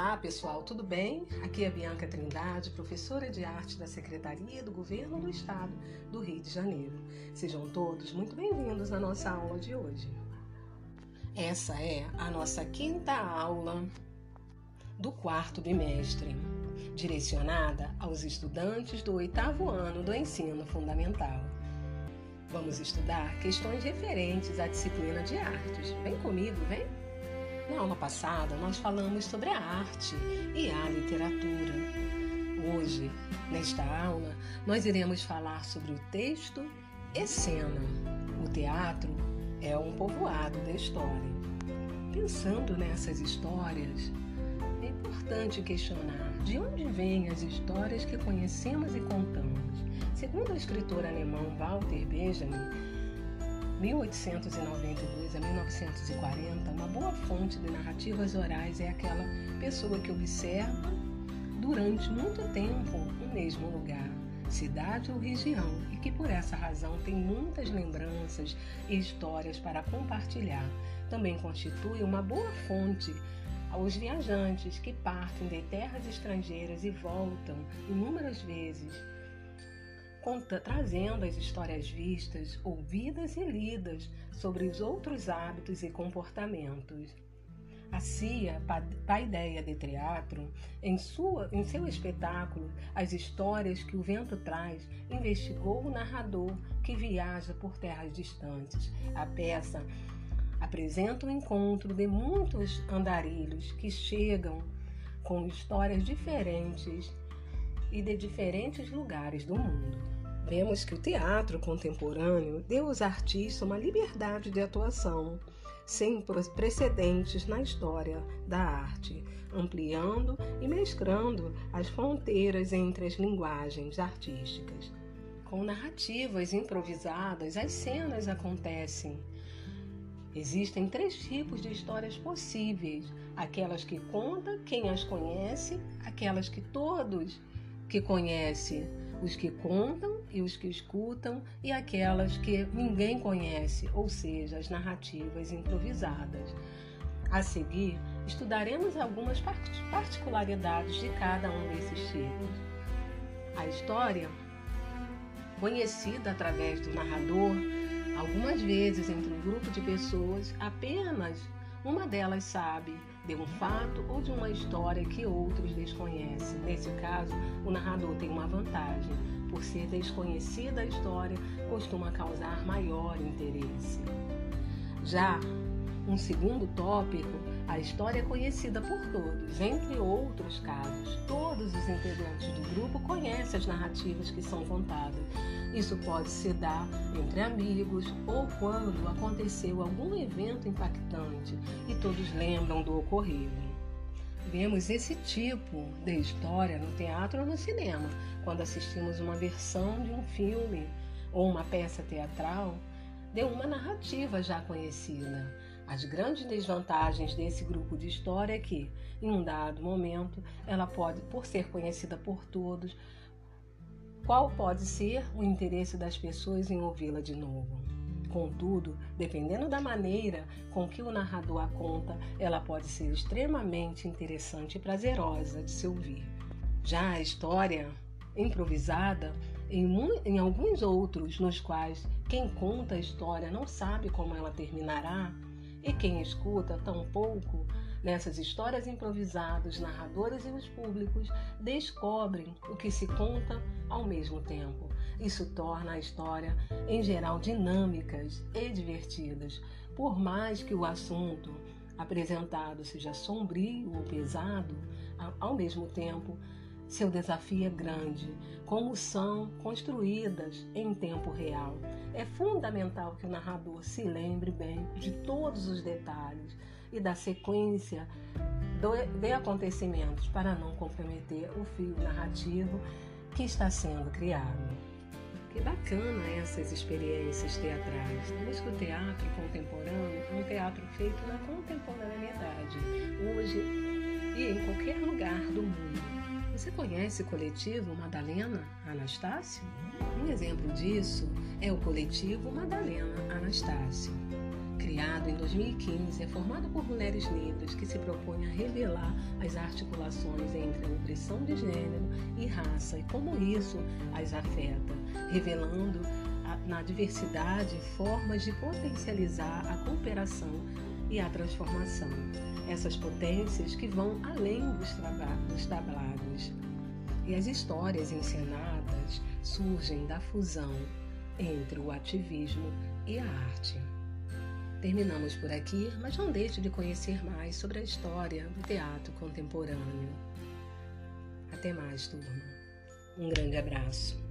Olá pessoal, tudo bem? Aqui é Bianca Trindade, professora de arte da Secretaria do Governo do Estado do Rio de Janeiro. Sejam todos muito bem-vindos à nossa aula de hoje. Essa é a nossa quinta aula do quarto bimestre, direcionada aos estudantes do oitavo ano do ensino fundamental. Vamos estudar questões referentes à disciplina de artes. Vem comigo, vem? Na aula passada, nós falamos sobre a arte e a literatura. Hoje, nesta aula, nós iremos falar sobre o texto e cena. O teatro é um povoado da história. Pensando nessas histórias, é importante questionar de onde vêm as histórias que conhecemos e contamos. Segundo o escritor alemão Walter Benjamin, 1892 a 1940, uma boa fonte de narrativas orais é aquela pessoa que observa durante muito tempo o mesmo lugar, cidade ou região, e que por essa razão tem muitas lembranças e histórias para compartilhar. Também constitui uma boa fonte aos viajantes que partem de terras estrangeiras e voltam inúmeras vezes conta, trazendo as histórias vistas, ouvidas e lidas sobre os outros hábitos e comportamentos. A CIA, paideia de teatro, em, sua, em seu espetáculo As Histórias que o Vento Traz, investigou o narrador que viaja por terras distantes. A peça apresenta o encontro de muitos andarilhos que chegam com histórias diferentes e de diferentes lugares do mundo. Vemos que o teatro contemporâneo deu aos artistas uma liberdade de atuação sem precedentes na história da arte, ampliando e mesclando as fronteiras entre as linguagens artísticas. Com narrativas improvisadas, as cenas acontecem. Existem três tipos de histórias possíveis: aquelas que conta quem as conhece, aquelas que todos que conhecem os que contam e os que escutam e aquelas que ninguém conhece, ou seja, as narrativas improvisadas. A seguir, estudaremos algumas particularidades de cada um desses tipos. A história, conhecida através do narrador, algumas vezes entre um grupo de pessoas, apenas uma delas sabe de um fato ou de uma história que outros desconhecem. Nesse caso, o narrador tem uma vantagem. Por ser desconhecida a história, costuma causar maior interesse. Já um segundo tópico, a história é conhecida por todos. Entre outros casos, todos os integrantes do grupo conhecem as narrativas que são contadas. Isso pode se dar entre amigos ou quando aconteceu algum evento impactante e todos lembram do ocorrido. Vemos esse tipo de história no teatro ou no cinema, quando assistimos uma versão de um filme ou uma peça teatral de uma narrativa já conhecida. As grandes desvantagens desse grupo de história é que, em um dado momento, ela pode, por ser conhecida por todos, qual pode ser o interesse das pessoas em ouvi-la de novo. Contudo, dependendo da maneira com que o narrador a conta, ela pode ser extremamente interessante e prazerosa de se ouvir. Já a história improvisada, em, em alguns outros nos quais quem conta a história não sabe como ela terminará, e quem escuta tampouco, nessas histórias improvisadas, narradores e os públicos descobrem o que se conta ao mesmo tempo. Isso torna a história, em geral, dinâmicas e divertidas, por mais que o assunto apresentado seja sombrio ou pesado, ao mesmo tempo seu desafio é grande, como são construídas em tempo real. É fundamental que o narrador se lembre bem de todos os detalhes e da sequência de acontecimentos para não comprometer o fio narrativo que está sendo criado. Que bacana essas experiências teatrais. Diz que o teatro contemporâneo é um teatro feito na contemporaneidade, hoje e em qualquer lugar do mundo. Você conhece o coletivo Madalena Anastácio? Um exemplo disso é o coletivo Madalena Anastácio, criado em 2015, é formado por mulheres negras que se propõem a revelar as articulações entre a opressão de gênero e raça e como isso as afeta, revelando na diversidade formas de potencializar a cooperação e a transformação. Essas potências que vão além dos, dos tablados. E as histórias encenadas surgem da fusão entre o ativismo e a arte. Terminamos por aqui, mas não deixe de conhecer mais sobre a história do teatro contemporâneo. Até mais, turma. Um grande abraço.